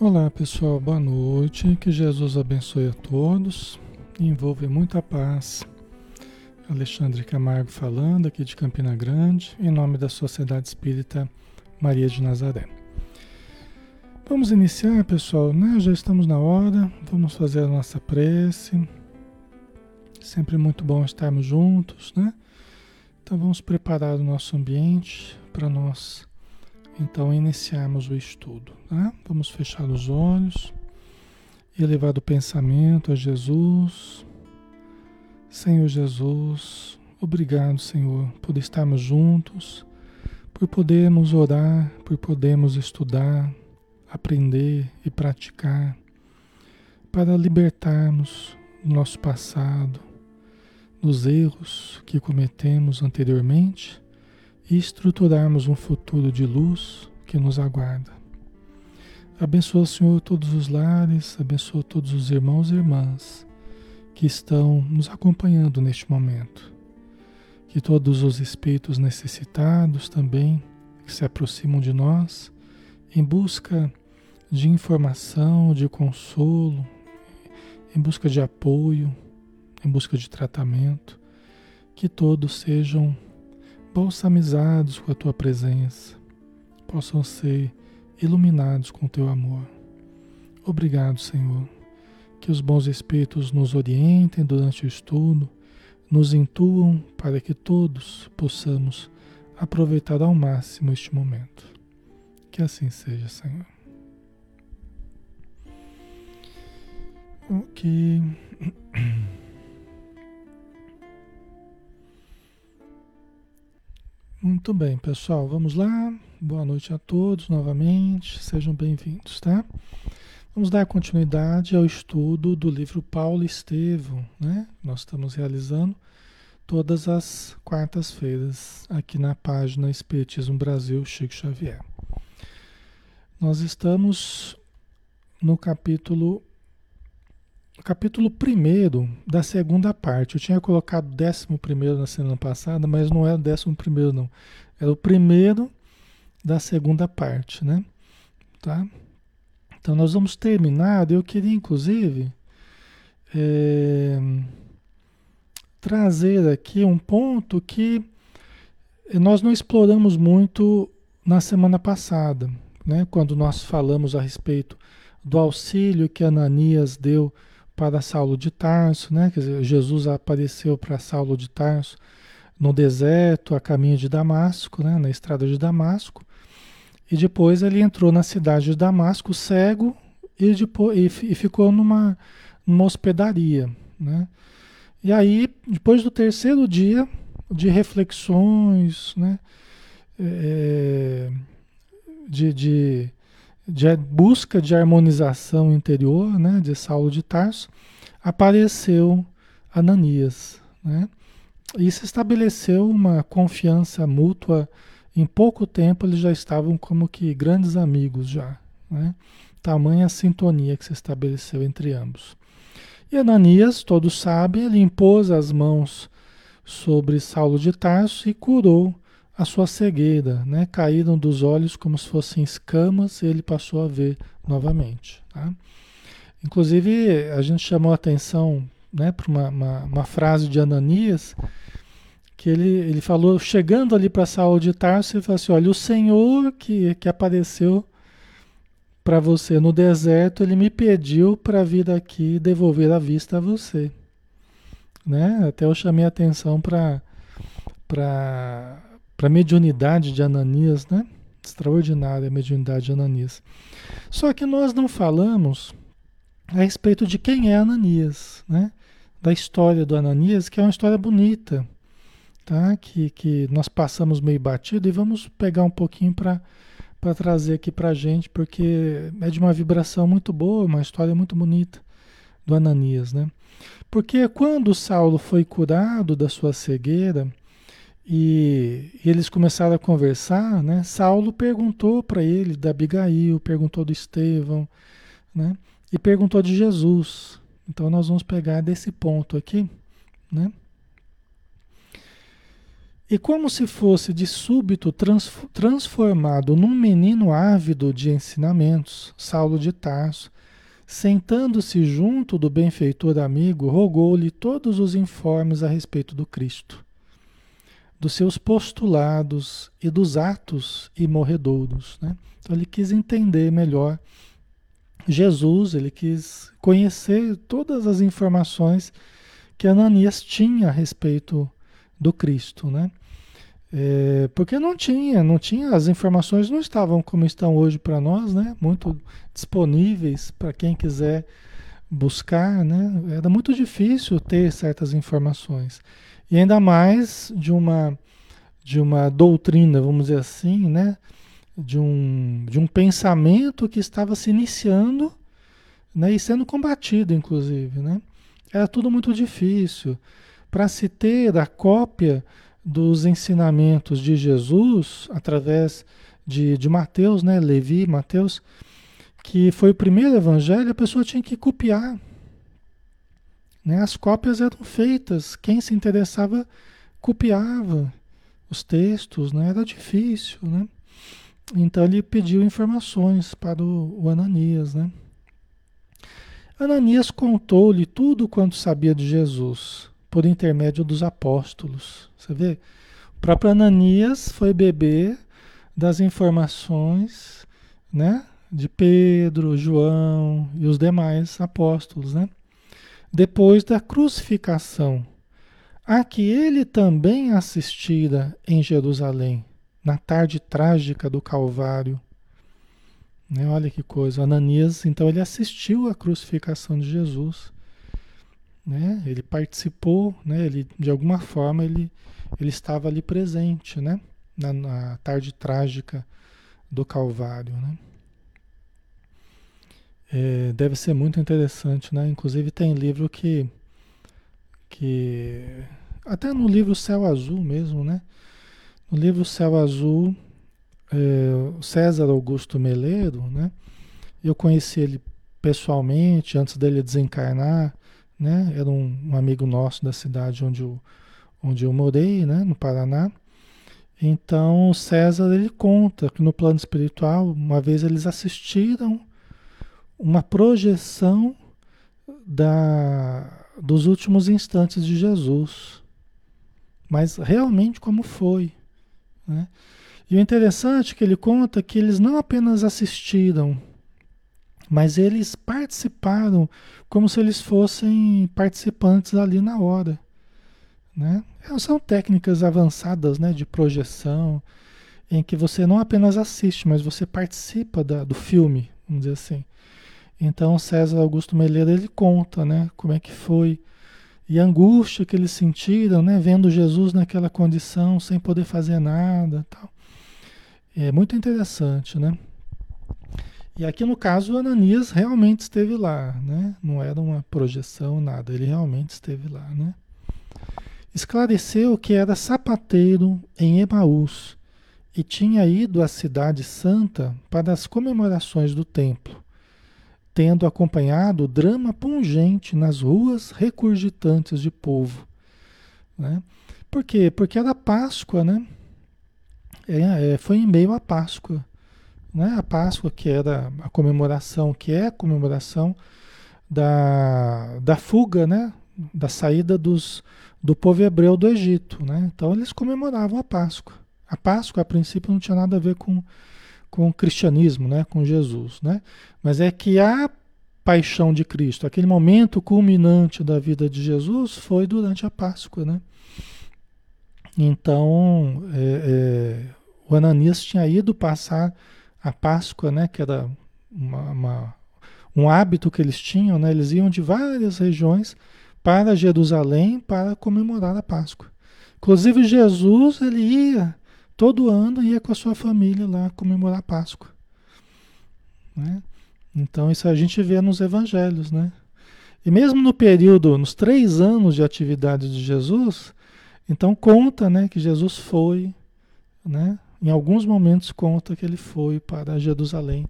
Olá pessoal, boa noite. Que Jesus abençoe a todos e envolva muita paz. Alexandre Camargo falando aqui de Campina Grande, em nome da Sociedade Espírita Maria de Nazaré. Vamos iniciar, pessoal, né? Já estamos na hora, vamos fazer a nossa prece. Sempre muito bom estarmos juntos, né? Então vamos preparar o nosso ambiente para nós então iniciarmos o estudo. Tá? Vamos fechar os olhos, elevar o pensamento a Jesus. Senhor Jesus, obrigado, Senhor, por estarmos juntos, por podermos orar, por podermos estudar, aprender e praticar, para libertarmos o nosso passado, dos erros que cometemos anteriormente e estruturarmos um futuro de luz que nos aguarda. Abençoa, Senhor, todos os lares, abençoa todos os irmãos e irmãs que estão nos acompanhando neste momento. Que todos os espíritos necessitados também que se aproximam de nós em busca de informação, de consolo, em busca de apoio, em busca de tratamento, que todos sejam balsamizados com a tua presença, possam ser iluminados com o teu amor. Obrigado, Senhor. Que os bons espíritos nos orientem durante o estudo, nos intuam para que todos possamos aproveitar ao máximo este momento. Que assim seja, Senhor. Ok. Muito bem, pessoal, vamos lá. Boa noite a todos novamente, sejam bem-vindos, tá? Vamos dar continuidade ao estudo do livro Paulo Estevam, né? Nós estamos realizando todas as quartas-feiras aqui na página Espiritismo Brasil Chico Xavier. Nós estamos no capítulo capítulo 1 da segunda parte. Eu tinha colocado décimo primeiro na semana passada, mas não é o décimo primeiro não. Era o primeiro da segunda parte, né? Tá? Então nós vamos terminar. Eu queria inclusive é, trazer aqui um ponto que nós não exploramos muito na semana passada, né? Quando nós falamos a respeito do auxílio que Ananias deu para Saulo de Tarso, né? Quer dizer, Jesus apareceu para Saulo de Tarso no deserto, a caminho de Damasco, né? Na estrada de Damasco. E depois ele entrou na cidade de Damasco cego e, depois, e, e ficou numa, numa hospedaria, né? E aí, depois do terceiro dia de reflexões, né? É, de, de de busca de harmonização interior, né, de Saulo de Tarso, apareceu Ananias, né? E se estabeleceu uma confiança mútua. Em pouco tempo eles já estavam como que grandes amigos já, né? Tamanha sintonia que se estabeleceu entre ambos. E Ananias, todos sabem, ele impôs as mãos sobre Saulo de Tarso e curou a sua cegueira, né? Caíram dos olhos como se fossem escamas e ele passou a ver novamente. Tá? Inclusive, a gente chamou a atenção né, para uma, uma, uma, frase de Ananias, que ele, ele falou, chegando ali para Saul de Tarso, ele falou assim, olha, o Senhor que, que apareceu para você no deserto, ele me pediu para vir aqui devolver a vista a você. Né? Até eu chamei a atenção para para a mediunidade de Ananias, né? Extraordinária a mediunidade de Ananias. Só que nós não falamos a respeito de quem é Ananias, né? Da história do Ananias, que é uma história bonita, tá? Que, que nós passamos meio batido e vamos pegar um pouquinho para para trazer aqui para gente, porque é de uma vibração muito boa, uma história muito bonita do Ananias, né? Porque quando Saulo foi curado da sua cegueira, e, eles começaram a conversar, né? Saulo perguntou para ele da Abigail, perguntou do Estevão, né? E perguntou de Jesus. Então nós vamos pegar desse ponto aqui, né? E como se fosse de súbito transformado num menino ávido de ensinamentos, Saulo de Tarso, sentando-se junto do benfeitor amigo, rogou-lhe todos os informes a respeito do Cristo, dos seus postulados e dos atos imorredouros. Né? Então ele quis entender melhor Jesus, ele quis conhecer todas as informações que Ananias tinha a respeito do Cristo, né? É, porque não tinha, não tinha, as informações não estavam como estão hoje para nós, né? Muito disponíveis para quem quiser buscar, né? Era muito difícil ter certas informações. E ainda mais de uma de uma doutrina, vamos dizer assim, né? De um, de um pensamento que estava se iniciando né? e sendo combatido, inclusive, né? Era tudo muito difícil. Para se ter a cópia dos ensinamentos de Jesus, através de, de Mateus, né? Levi, Mateus, que foi o primeiro evangelho, a pessoa tinha que copiar. Né? As cópias eram feitas, quem se interessava copiava os textos, né? era difícil. Né? Então ele pediu informações para o, o Ananias. Né? Ananias contou-lhe tudo quanto sabia de Jesus, por intermédio dos apóstolos. Você vê? O próprio Ananias foi beber das informações, né? De Pedro, João e os demais apóstolos, né? Depois da crucificação, a que ele também assistira em Jerusalém, na tarde trágica do Calvário né? Olha que coisa. Ananias, então, ele assistiu à crucificação de Jesus. Né? Ele participou, né? ele, de alguma forma, ele, ele estava ali presente né? na, na tarde trágica do Calvário. Né? É, deve ser muito interessante, né? Inclusive tem livro que, que até no livro Céu Azul mesmo, né? No livro Céu Azul é, César Augusto Meleiro, né? Eu conheci ele pessoalmente antes dele desencarnar, né? Era um, um amigo nosso da cidade onde eu, onde eu morei, né? No Paraná. Então, César ele conta que no plano espiritual, uma vez eles assistiram uma projeção da, dos últimos instantes de Jesus, mas realmente como foi, né? E o interessante é que ele conta que eles não apenas assistiram, mas eles participaram como se eles fossem participantes ali na hora. Né? São técnicas avançadas né, de projeção, em que você não apenas assiste, mas você participa da, do filme, vamos dizer assim. Então César Augusto Meleira ele conta né, como é que foi e a angústia que eles sentiram, né, vendo Jesus naquela condição, sem poder fazer nada, tal. É muito interessante, né? E aqui no caso Ananias realmente esteve lá, né? Não era uma projeção, nada, ele realmente esteve lá, né? Esclareceu que era sapateiro em Emaús e tinha ido à cidade santa para as comemorações do templo, tendo acompanhado o drama pungente nas ruas recurgitantes de povo, né? Por quê? Porque era Páscoa, né? é, é, foi em meio à Páscoa. Né? A Páscoa, que era a comemoração, que é a comemoração da, da fuga, né? da saída dos, do povo hebreu do Egito. Né? Então eles comemoravam a Páscoa. A Páscoa, a princípio, não tinha nada a ver com, com o cristianismo, né? com Jesus. Né? Mas é que a paixão de Cristo, aquele momento culminante da vida de Jesus, foi durante a Páscoa. Né? Então, é, é, o Ananias tinha ido passar a Páscoa, né, que era uma, uma, um hábito que eles tinham, né, eles iam de várias regiões para Jerusalém para comemorar a Páscoa. Inclusive Jesus, ele ia todo ano ia com a sua família lá comemorar a Páscoa. Né? Então isso a gente vê nos evangelhos, né? E mesmo no período, nos três anos de atividade de Jesus, então conta, né, que Jesus foi, né, em alguns momentos conta que ele foi para Jerusalém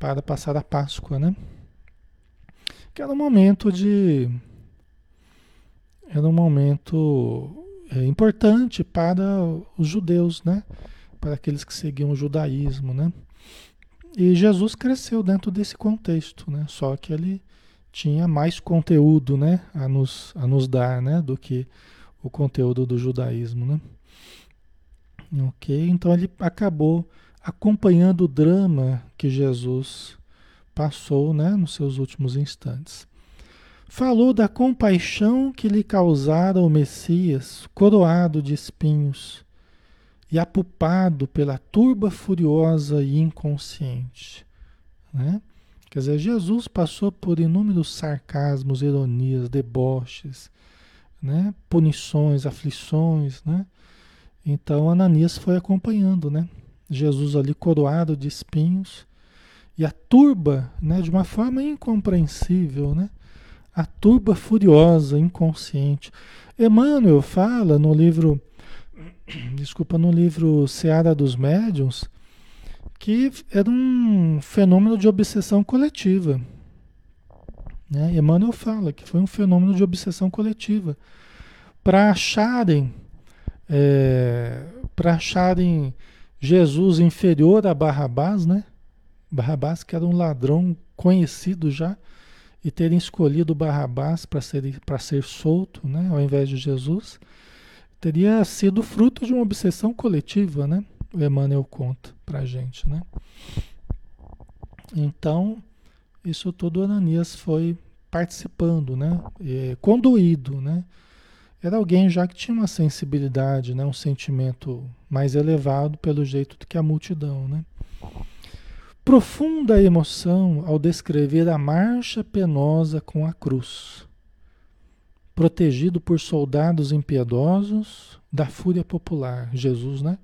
para passar a Páscoa, né? Que era um momento de era um momento é, importante para os judeus, né? Para aqueles que seguiam o judaísmo, né? E Jesus cresceu dentro desse contexto, né? Só que ele tinha mais conteúdo, né? A nos, a nos dar, né? Do que o conteúdo do judaísmo, né? Ok? Então ele acabou acompanhando o drama que Jesus passou, né? Nos seus últimos instantes. Falou da compaixão que lhe causara o Messias, coroado de espinhos e apupado pela turba furiosa e inconsciente. Né? Quer dizer, Jesus passou por inúmeros sarcasmos, ironias, deboches, né? punições, aflições. Né? Então Ananias foi acompanhando, né? Jesus ali coroado de espinhos e a turba, né, de uma forma incompreensível, né? A turba furiosa, inconsciente. Emmanuel fala no livro desculpa, no livro Seara dos Médiuns, que era um fenômeno de obsessão coletiva. Né? Emmanuel fala que foi um fenômeno de obsessão coletiva. Para acharem, é, para acharem Jesus inferior a Barrabás, né? Barrabás que era um ladrão conhecido já, e terem escolhido Barrabás para ser, ser solto, né? ao invés de Jesus teria sido fruto de uma obsessão coletiva, né? O Emmanuel conta pra gente, né? Então, isso tudo Ananias foi participando, né? E, conduído, né? Era alguém já que tinha uma sensibilidade, né? Um sentimento mais elevado pelo jeito do que a multidão, né? Profunda emoção ao descrever a marcha penosa com a cruz protegido por soldados impiedosos da fúria popular. Jesus, né?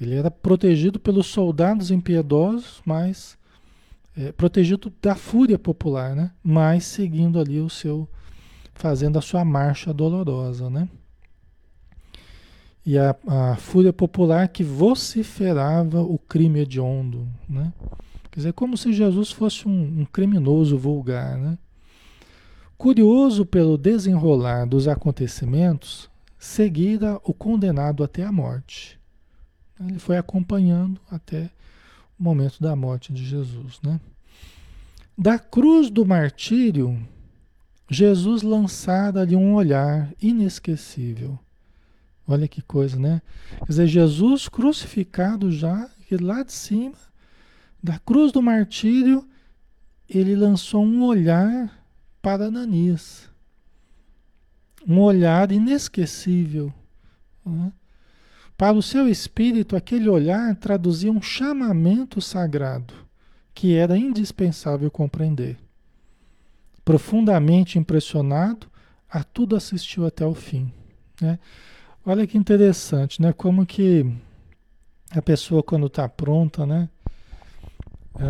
Ele era protegido pelos soldados impiedosos, mas é, protegido da fúria popular, né? Mas seguindo ali o seu, fazendo a sua marcha dolorosa, né? E a, a fúria popular que vociferava o crime hediondo, né? Quer dizer, como se Jesus fosse um, um criminoso vulgar, né? Curioso pelo desenrolar dos acontecimentos, seguira o condenado até a morte. Ele foi acompanhando até o momento da morte de Jesus. Né? Da cruz do martírio, Jesus lançara ali um olhar inesquecível. Olha que coisa, né? Quer dizer, Jesus crucificado já, e lá de cima, da cruz do martírio, ele lançou um olhar para Ananias. Um olhar inesquecível. Né? Para o seu espírito, aquele olhar traduzia um chamamento sagrado que era indispensável compreender. Profundamente impressionado, a tudo assistiu até o fim. Né? Olha que interessante, né? Como que a pessoa quando está pronta, né?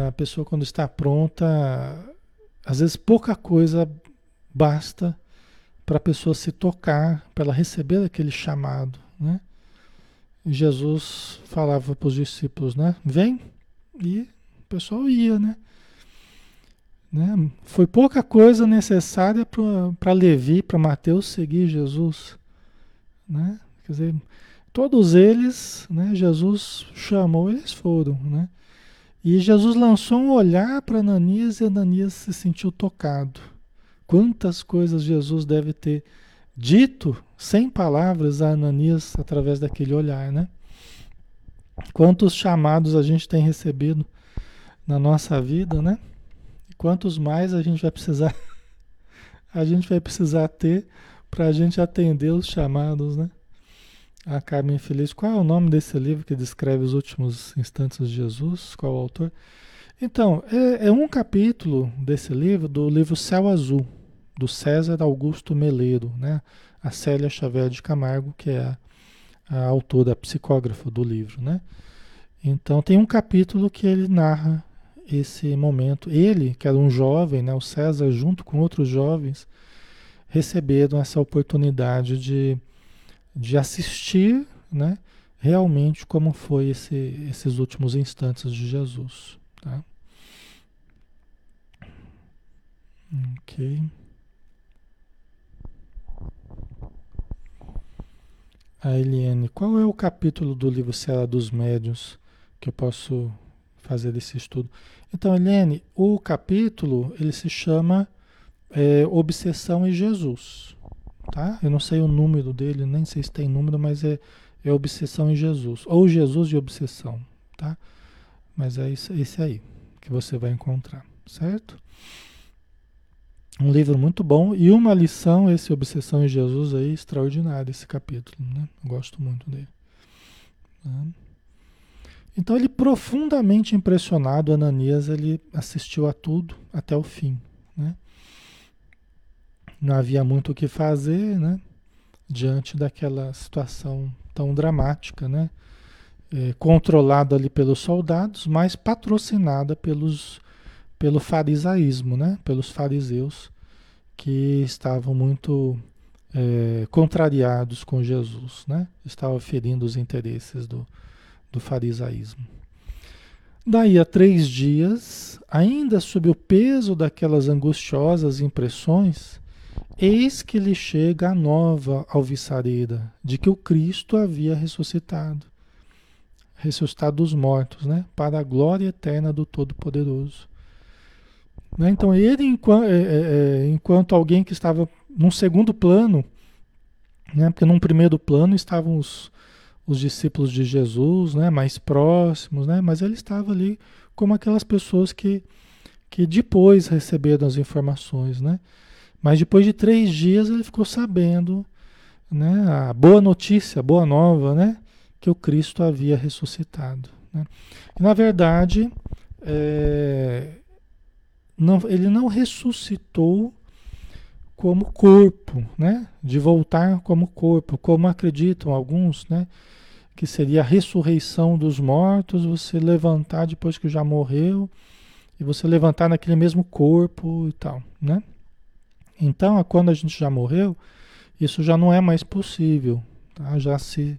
A pessoa quando está pronta, às vezes pouca coisa basta para a pessoa se tocar, para ela receber aquele chamado, né? E Jesus falava para os discípulos, né? Vem, e o pessoal ia, né? né? Foi pouca coisa necessária para Levi, para Mateus seguir Jesus, né? Quer dizer, todos eles, né? Jesus chamou, eles foram, né? E Jesus lançou um olhar para Ananias e Ananias se sentiu tocado. Quantas coisas Jesus deve ter dito sem palavras a Ananias através daquele olhar, né? Quantos chamados a gente tem recebido na nossa vida, né? E quantos mais a gente vai precisar a gente vai precisar ter para a gente atender os chamados, né? A Carmen Feliz, qual é o nome desse livro que descreve os últimos instantes de Jesus? Qual o autor? Então, é, é, um capítulo desse livro, do livro Céu Azul, do César Augusto Meleiro, né? A Célia Xavier de Camargo, que é a, a autora, a psicógrafa do livro, né? Então, tem um capítulo que ele narra esse momento. Ele, que era um jovem, né? O César, junto com outros jovens, receberam essa oportunidade de de assistir né, realmente como foi esse, esses últimos instantes de Jesus. Tá? Ok. a Eliane, qual é o capítulo do livro Cela dos Médios que eu posso fazer esse estudo? Então, Eliane, o capítulo ele se chama é, Obsessão em Jesus, tá? Eu não sei o número dele, nem sei se tem número, mas é, é Obsessão em Jesus, ou Jesus de Obsessão, tá? Mas é esse aí que você vai encontrar, certo? Um livro muito bom e uma lição, esse Obsessão em Jesus aí, extraordinário esse capítulo, né? gosto muito dele. Tá? Então ele profundamente impressionado, Ananias, ele assistiu a tudo até o fim, né? Não havia muito o que fazer, né? Diante daquela situação tão dramática, né? É, controlada ali pelos soldados, mas patrocinada pelos pelo farisaísmo, né? pelos fariseus que estavam muito é, contrariados com Jesus, né? estavam ferindo os interesses do, do farisaísmo. Daí a três dias, ainda sob o peso daquelas angustiosas impressões, eis que lhe chega a nova alviçareira de que o Cristo havia ressuscitado ressuscitado dos mortos, né? para a glória eterna do Todo-Poderoso. Né? Então, ele, enquanto, é, é, é, enquanto alguém que estava num segundo plano, né? porque num primeiro plano estavam os, os discípulos de Jesus, né? mais próximos, né? mas ele estava ali como aquelas pessoas que, que depois receberam as informações. Né? Mas depois de três dias ele ficou sabendo né? a boa notícia, a boa nova, né? que o Cristo havia ressuscitado. Né? E, na verdade, é, não, ele não ressuscitou como corpo, né? De voltar como corpo, como acreditam alguns, né? Que seria a ressurreição dos mortos, você levantar depois que já morreu e você levantar naquele mesmo corpo e tal, né? Então, quando a gente já morreu, isso já não é mais possível, tá? Já se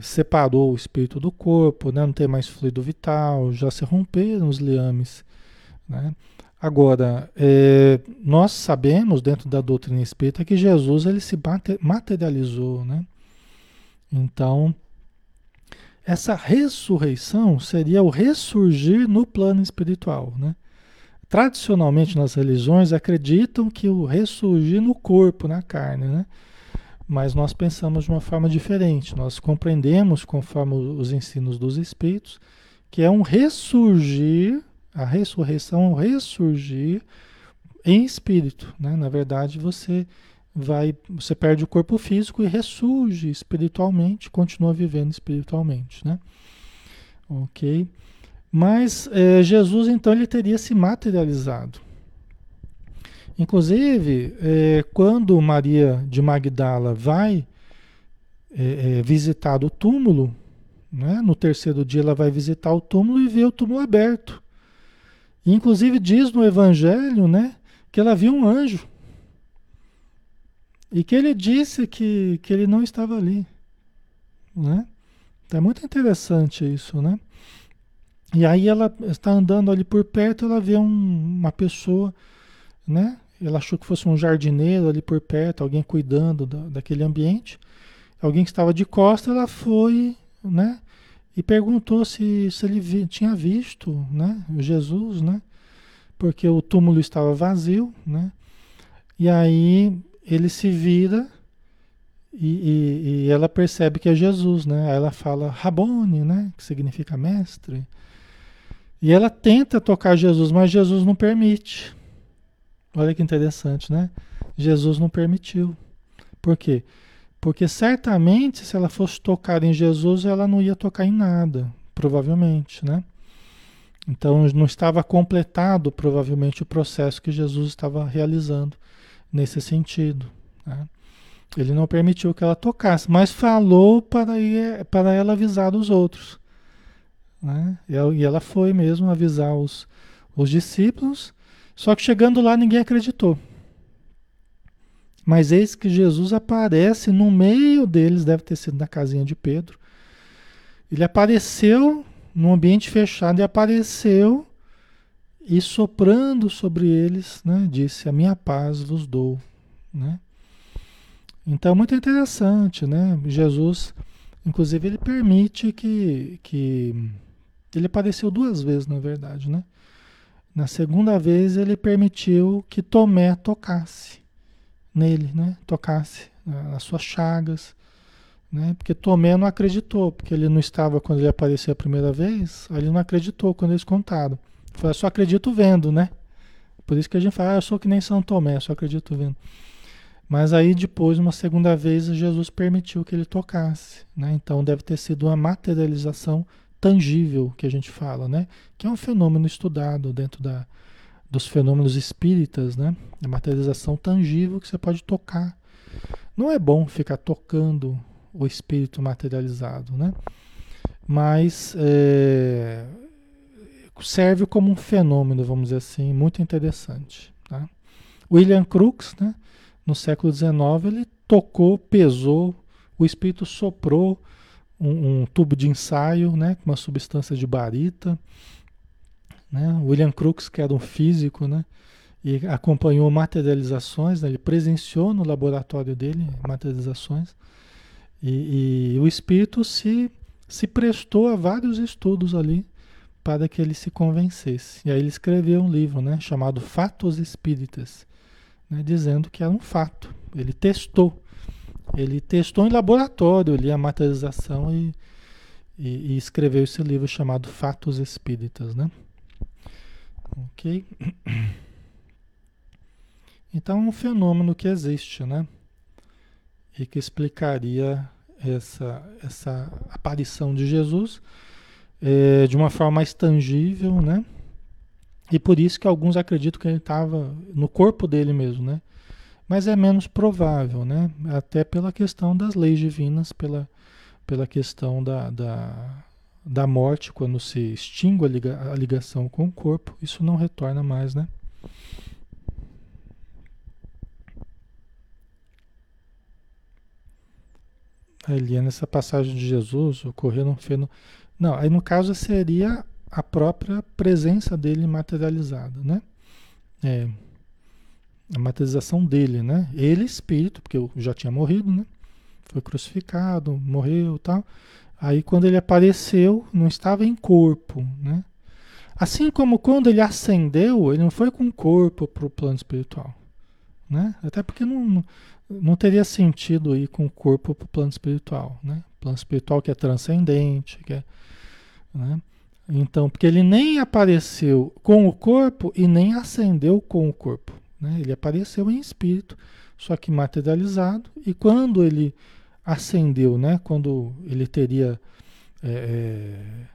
separou o espírito do corpo, né? não tem mais fluido vital, já se romperam os liames, né? Agora, é, nós sabemos dentro da doutrina espírita que Jesus ele se materializou, né? Então, essa ressurreição seria o ressurgir no plano espiritual, né? Tradicionalmente nas religiões acreditam que o ressurgir no corpo, na carne, né? Mas nós pensamos de uma forma diferente. Nós compreendemos, conforme os ensinos dos espíritos, que é um ressurgir a ressurreição, o ressurgir em espírito, né? Na verdade, você vai, você perde o corpo físico e ressurge espiritualmente, continua vivendo espiritualmente, né? Ok? Mas é, Jesus, então, ele teria se materializado. Inclusive, é, quando Maria de Magdala vai é, é visitar o túmulo, né? no terceiro dia ela vai visitar o túmulo e vê o túmulo aberto. Inclusive diz no Evangelho, né, que ela viu um anjo. E que ele disse que, que ele não estava ali. Né? É muito interessante isso, né? E aí ela está andando ali por perto, ela vê um, uma pessoa, né? Ela achou que fosse um jardineiro ali por perto, alguém cuidando da, daquele ambiente. Alguém que estava de costa, ela foi, né? e perguntou se, se ele vi, tinha visto né, Jesus, né? Porque o túmulo estava vazio, né? E aí ele se vira e, e, e, ela percebe que é Jesus, né? Aí ela fala Rabone, né? Que significa mestre. E ela tenta tocar Jesus, mas Jesus não permite. Olha que interessante, né? Jesus não permitiu. Por quê? Porque certamente, se ela fosse tocar em Jesus, ela não ia tocar em nada, provavelmente, né? Então não estava completado, provavelmente, o processo que Jesus estava realizando nesse sentido. Né? Ele não permitiu que ela tocasse, mas falou para, para ela avisar os outros. Né? E ela foi mesmo avisar os, os discípulos, só que chegando lá ninguém acreditou. Mas eis que Jesus aparece no meio deles, deve ter sido na casinha de Pedro. Ele apareceu num ambiente fechado e apareceu e soprando sobre eles, né, disse: A minha paz vos dou. Né? Então, muito interessante, né? Jesus, inclusive, ele permite que, que ele apareceu duas vezes, na verdade, né? Na segunda vez, ele permitiu que Tomé tocasse nele, né? Tocasse nas suas chagas, né? Porque Tomé não acreditou, porque ele não estava quando ele apareceu a primeira vez, ele não acreditou quando eles contaram. Falei, só acredito vendo, né? Por isso que a gente fala, ah, eu sou que nem São Tomé, só acredito vendo. Mas aí depois, uma segunda vez, Jesus permitiu que ele tocasse, né? Então deve ter sido uma materialização tangível que a gente fala, né? Que é um fenômeno estudado dentro da, dos fenômenos espíritas, né? A materialização tangível que você pode tocar. Não é bom ficar tocando o espírito materializado, né? Mas é, serve como um fenômeno, vamos dizer assim, muito interessante. Tá? William Crookes, né? No século XIX, ele tocou, pesou, o espírito soprou um, um tubo de ensaio, né? Com uma substância de barita, né? William Crookes, que era um físico, né? E acompanhou materializações, né? ele presenciou no laboratório dele materializações. E, e, o espírito se, se prestou a vários estudos ali para que ele se convencesse. E aí ele escreveu um livro né, chamado Fatos Espíritas, né, dizendo que era um fato. Ele testou. Ele testou em laboratório ali a materialização e, e, e escreveu esse livro chamado Fatos Espíritas. Né? Ok? Então, é um fenômeno que existe, né? E que explicaria essa, essa aparição de Jesus é, de uma forma mais tangível, né? E por isso que alguns acreditam que ele estava no corpo dele mesmo, né? Mas é menos provável, né? Até pela questão das leis divinas, pela, pela questão da, da, da morte, quando se extingue a, liga, a ligação com o corpo, isso não retorna mais, né? Ali, nessa passagem de Jesus, ocorreu um fenômeno. Não, aí no caso seria a própria presença dele materializada, né? É, a materialização dele, né? Ele espírito, porque eu já tinha morrido, né? Foi crucificado, morreu, tal. Aí quando ele apareceu, não estava em corpo, né? Assim como quando ele ascendeu, ele não foi com corpo para o plano espiritual, né? Até porque não, não teria sentido ir com o corpo para o plano espiritual, né? Plano espiritual que é transcendente, que é, né? Então, porque ele nem apareceu com o corpo e nem ascendeu com o corpo, né? Ele apareceu em espírito, só que materializado. E quando ele ascendeu, né? Quando ele teria é, é,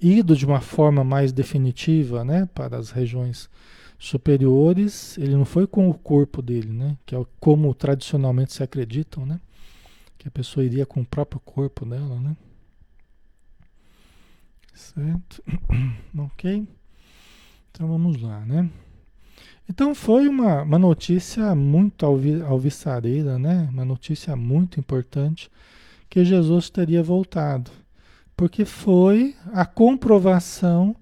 ido de uma forma mais definitiva, né? Para as regiões superiores, ele não foi com o corpo dele, né? Que é como tradicionalmente se acreditam, né? Que a pessoa iria com o próprio corpo dela, né? Certo? ok? Então vamos lá, né? Então foi uma, uma notícia muito alvi, alviçareira, né? Uma notícia muito importante que Jesus teria voltado. Porque foi a comprovação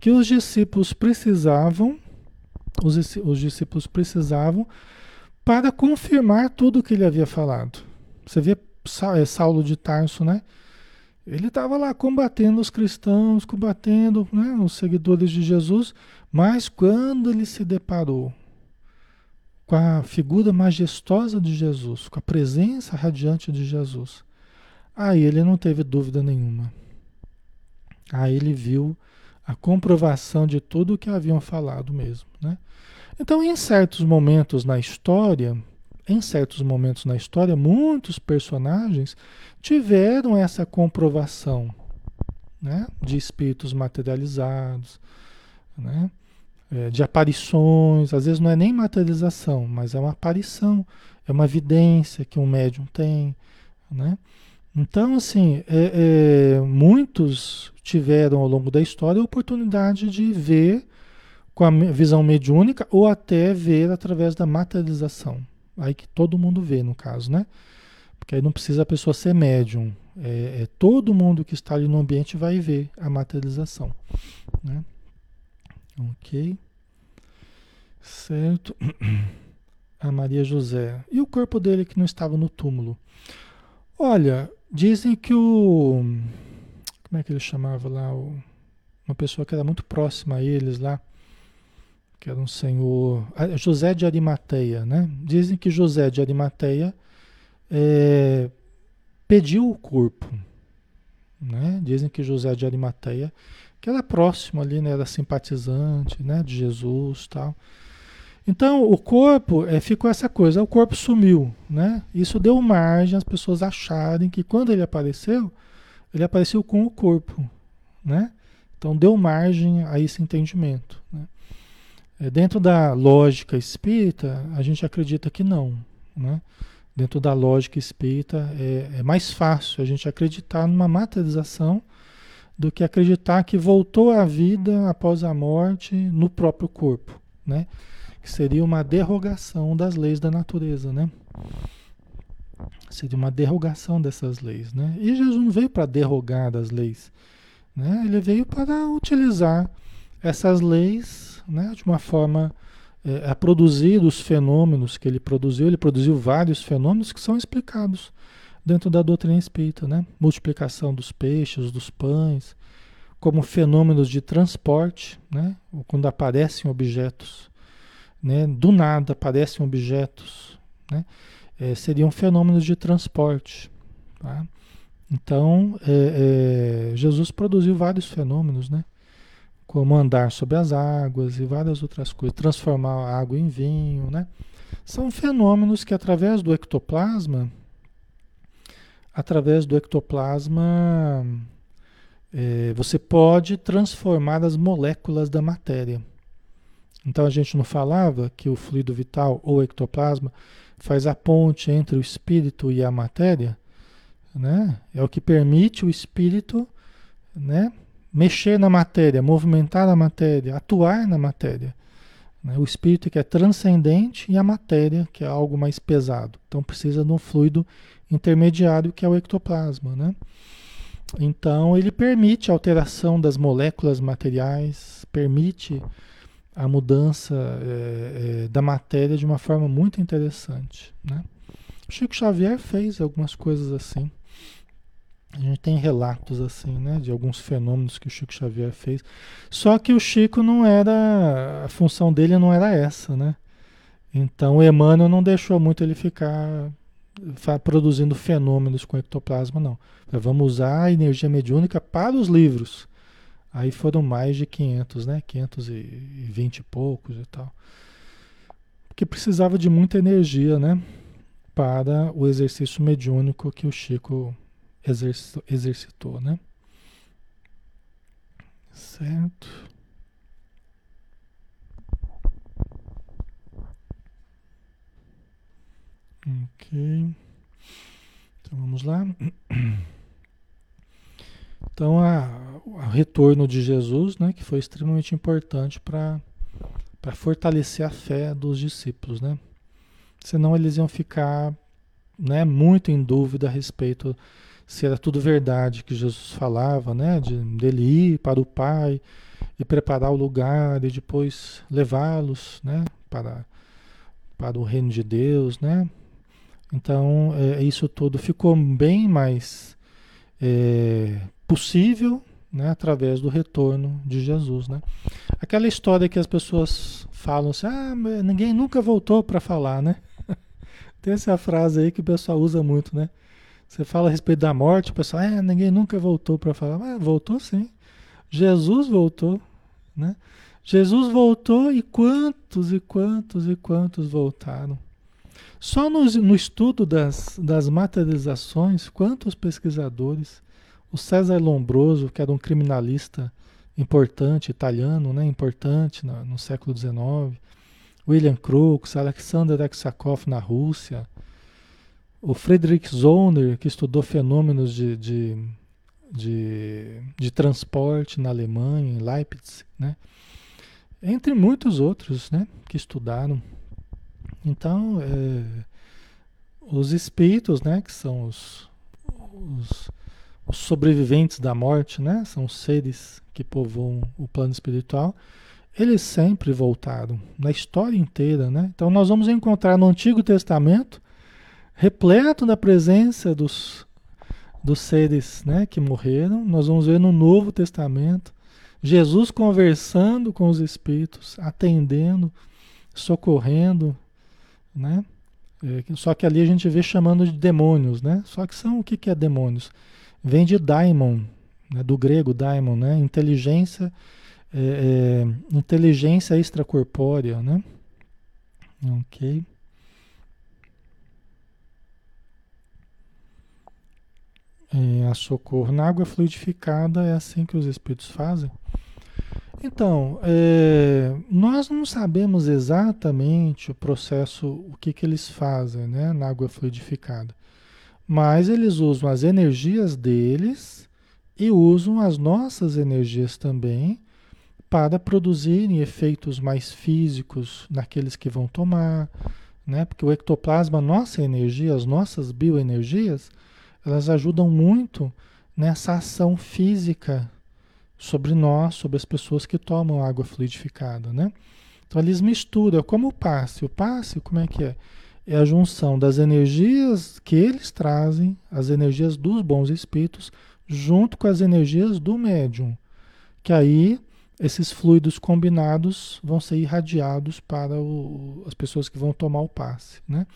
que os discípulos precisavam os, os discípulos precisavam para confirmar tudo o que ele havia falado. Você vê é, Saulo de Tarso, né? Ele estava lá combatendo os cristãos, combatendo né, os seguidores de Jesus, mas quando ele se deparou com a figura majestosa de Jesus, com a presença radiante de Jesus, aí ele não teve dúvida nenhuma. Aí ele viu a comprovação de tudo o que haviam falado mesmo, né? Então, em certos momentos na história, em certos momentos na história, muitos personagens tiveram essa comprovação, né? De espíritos materializados, né? É, de aparições, às vezes não é nem materialização, mas é uma aparição, é uma evidência que um médium tem, né? Então, assim, é, é, muitos tiveram ao longo da história a oportunidade de ver com a visão mediúnica ou até ver através da materialização. Aí que todo mundo vê, no caso, né? Porque aí não precisa a pessoa ser médium. É, é todo mundo que está ali no ambiente vai ver a materialização. Né? Ok. Certo. a Maria José. E o corpo dele que não estava no túmulo? Olha, dizem que o. Como é que ele chamava lá? O, uma pessoa que era muito próxima a eles lá, que era um senhor. José de Arimateia, né? Dizem que José de Arimateia é, pediu o corpo. Né? Dizem que José de Arimateia, que era próximo ali, né? era simpatizante né? de Jesus tal. Então, o corpo, é, ficou essa coisa, o corpo sumiu, né? Isso deu margem às pessoas acharem que quando ele apareceu, ele apareceu com o corpo, né? Então, deu margem a esse entendimento, né? É, dentro da lógica espírita, a gente acredita que não, né? Dentro da lógica espírita, é, é mais fácil a gente acreditar numa materialização do que acreditar que voltou à vida após a morte no próprio corpo, né? que seria uma derrogação das leis da natureza, né? Seria uma derrogação dessas leis, né? E Jesus não veio para derrogar das leis, né? Ele veio para utilizar essas leis, né? De uma forma é, a produzir os fenômenos que ele produziu. Ele produziu vários fenômenos que são explicados dentro da doutrina espírita, né? Multiplicação dos peixes, dos pães, como fenômenos de transporte, né? Quando aparecem objetos né? do nada aparecem objetos, né? É, seriam fenômenos de transporte. Tá? Então, é, é, Jesus produziu vários fenômenos, né? Como andar sobre as águas e várias outras coisas, transformar a água em vinho. Né? São fenômenos que, através do ectoplasma, através do ectoplasma, é, você pode transformar as moléculas da matéria. Então a gente não falava que o fluido vital ou ectoplasma faz a ponte entre o espírito e a matéria, né? É o que permite o espírito, né, mexer na matéria, movimentar a matéria, atuar na matéria. Né? O espírito que é transcendente e a matéria que é algo mais pesado. Então precisa de um fluido intermediário que é o ectoplasma, né? Então ele permite a alteração das moléculas materiais, permite a mudança é, é, da matéria de uma forma muito interessante. Né? Chico Xavier fez algumas coisas assim. A gente tem relatos assim, né, de alguns fenômenos que o Chico Xavier fez. Só que o Chico não era, a função dele não era essa, né? Então o Emmanuel não deixou muito ele ficar produzindo fenômenos com ectoplasma, não. Vamos usar a energia mediúnica para os livros. Aí foram mais de 500, né? 520 e poucos e tal. Porque precisava de muita energia, né? Para o exercício mediúnico que o Chico exercitou, exercitou né? Certo. Ok. Então vamos lá. Então, o retorno de Jesus, né, que foi extremamente importante para fortalecer a fé dos discípulos, né? Senão eles iam ficar né, muito em dúvida a respeito se era tudo verdade que Jesus falava, né? De, dele ir para o Pai e preparar o lugar e depois levá-los, né? Para, para o reino de Deus, né? Então, é, isso tudo ficou bem mais é, possível né, através do retorno de Jesus. Né? Aquela história que as pessoas falam assim, ah, ninguém nunca voltou para falar, né? Tem essa frase aí que o pessoal usa muito, né? Você fala a respeito da morte, o pessoal, ah, ninguém nunca voltou para falar. Mas voltou sim. Jesus voltou, né? Jesus voltou e quantos e quantos e quantos voltaram? Só no, no estudo das, das materializações, quantos pesquisadores o César Lombroso, que era um criminalista importante, italiano, né, importante no, no século XIX, William Crookes, Alexander Aksakov na Rússia, o Friedrich Zollner, que estudou fenômenos de, de, de, de transporte na Alemanha, em Leipzig, né? entre muitos outros né, que estudaram. Então, é, os espíritos, né, que são os, os os sobreviventes da morte, né? São seres que povoam o plano espiritual. eles sempre voltaram, na história inteira, né? Então nós vamos encontrar no Antigo Testamento, repleto da presença dos, dos seres né, que morreram, nós vamos ver no Novo Testamento, Jesus conversando com os espíritos, atendendo, socorrendo, né? É, só que ali a gente vê chamando de demônios, né? Só que são o que, que é demônios? Vem de daimon, né? do grego daimon, né? Inteligência, é, é, inteligência extracorpórea, né? Ok. É, a socorro na água fluidificada é assim que os espíritos fazem. Então, é, nós não sabemos exatamente o processo, o que, que eles fazem né, na água fluidificada. Mas eles usam as energias deles e usam as nossas energias também para produzirem efeitos mais físicos naqueles que vão tomar, né? Porque o ectoplasma, nossa energia, as nossas bioenergias, elas ajudam muito nessa ação física sobre nós, sobre as pessoas que tomam água fluidificada, né? Então eles misturam, como o passe. O passe, como é que é? É a junção das energias que eles trazem, as energias dos bons espíritos, junto com as energias do médium. Que aí esses fluidos combinados vão ser irradiados para o, as pessoas que vão tomar o passe, né?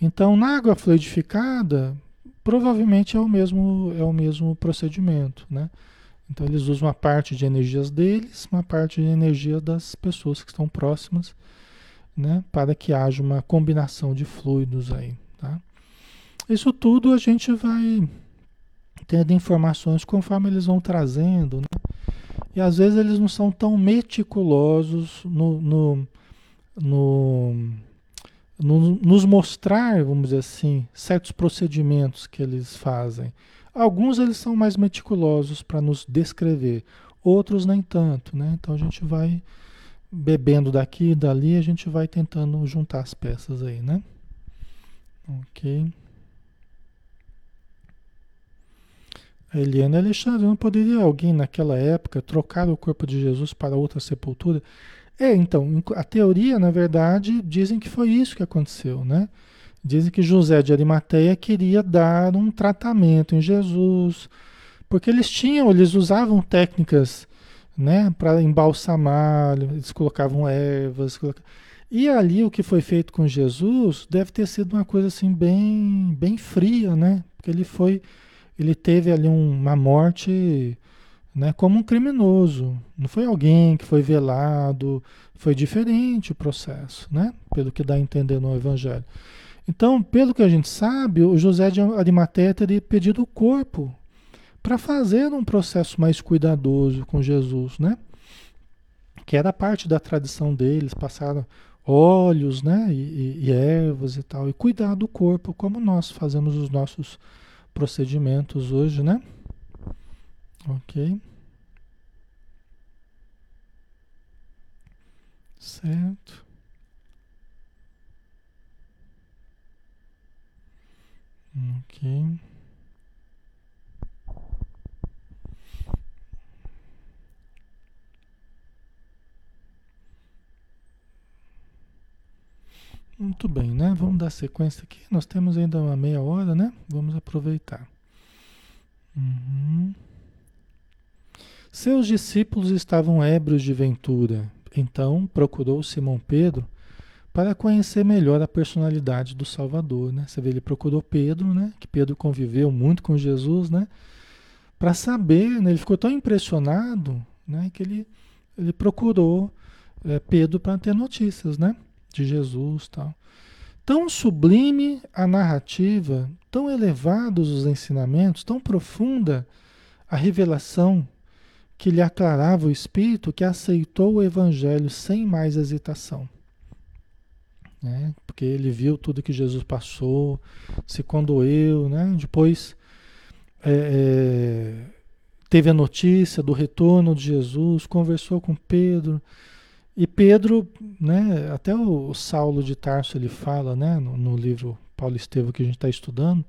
Então, na água fluidificada, provavelmente é o mesmo, é o mesmo procedimento, né? Então eles usam uma parte de energias deles, uma parte de energia das pessoas que estão próximas, né, para que haja uma combinação de fluidos aí, tá? Isso tudo a gente vai tendo informações conforme eles vão trazendo, né? E às vezes eles não são tão meticulosos no, no, no, nos mostrar, vamos dizer assim, certos procedimentos que eles fazem. Alguns eles são mais meticulosos para nos descrever, outros nem tanto, né? Então a gente vai bebendo daqui e dali, a gente vai tentando juntar as peças aí, né? Ok. A Alexandre, não poderia alguém naquela época trocar o corpo de Jesus para outra sepultura? É, então, a teoria, na verdade, dizem que foi isso que aconteceu, né? Dizem que José de Arimateia queria dar um tratamento em Jesus, porque eles tinham, eles usavam técnicas, né, para embalsamar, eles colocavam ervas, e ali o que foi feito com Jesus deve ter sido uma coisa assim bem, bem fria, né? Porque ele foi, ele teve ali um, uma morte, né, como um criminoso. Não foi alguém que foi velado, foi diferente o processo, né? Pelo que dá a entender no Evangelho. Então, pelo que a gente sabe, o José de Arimateia teria pedido o corpo para fazer um processo mais cuidadoso com Jesus, né? Que era parte da tradição deles, passaram óleos, né? E, e, ervas e tal, e cuidar do corpo, como nós fazemos os nossos procedimentos hoje, né? Ok. Certo. Ok. Muito bem, né? Vamos dar sequência aqui. Nós temos ainda uma meia hora, né? Vamos aproveitar. Uhum. Seus discípulos estavam ébrios de ventura. Então procurou Simão Pedro para conhecer melhor a personalidade do Salvador, né? Você vê, ele procurou Pedro, né? Que Pedro conviveu muito com Jesus, né? Para saber, né? ele ficou tão impressionado, né? Que ele, ele procurou é, Pedro para ter notícias, né? De Jesus, tal. Tão sublime a narrativa, tão elevados os ensinamentos, tão profunda a revelação que lhe aclarava o espírito que aceitou o evangelho sem mais hesitação né? Porque ele viu tudo que Jesus passou, se condoeu, né? Depois é, é, teve a notícia do retorno de Jesus, conversou com Pedro. E Pedro, né, até o, Saulo de Tarso ele fala, né, no, no livro Paulo Estevam que a gente está estudando,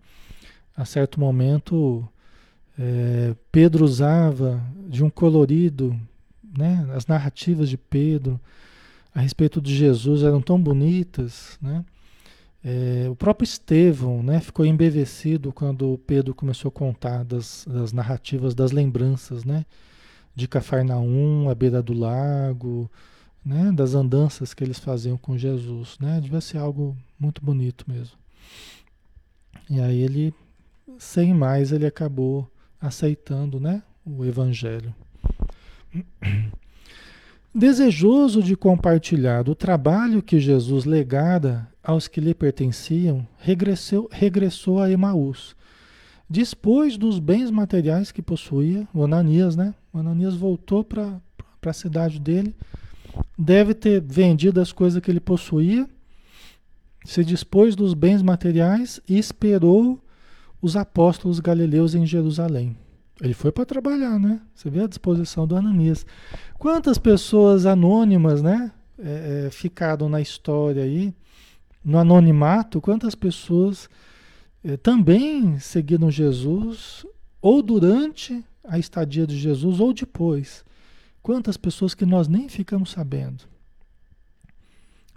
a certo momento é, Pedro usava de um colorido né, as narrativas de Pedro a respeito de Jesus eram tão bonitas, né? É, o próprio Estevão né, ficou embevecido quando Pedro começou a contar das, das narrativas, das lembranças né, de Cafarnaum, a beira do lago, né, das andanças que eles faziam com Jesus. Né, devia ser algo muito bonito mesmo. E aí ele, sem mais, ele acabou aceitando né, o Evangelho. Desejoso de compartilhar o trabalho que Jesus legara aos que lhe pertenciam, regressou, regressou a Emaús. Depois dos bens materiais que possuía, o Ananias, né? O Ananias voltou para a cidade dele, deve ter vendido as coisas que ele possuía, se dispôs dos bens materiais e esperou os apóstolos galileus em Jerusalém. Ele foi para trabalhar, né? Você vê a disposição do Ananias. Quantas pessoas anônimas, né? É, é, ficaram na história aí, no anonimato, quantas pessoas é, também seguiram Jesus, ou durante a estadia de Jesus, ou depois. Quantas pessoas que nós nem ficamos sabendo.